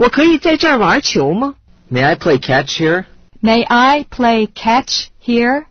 我可以在这儿玩球吗？May I play catch here? May I play catch here?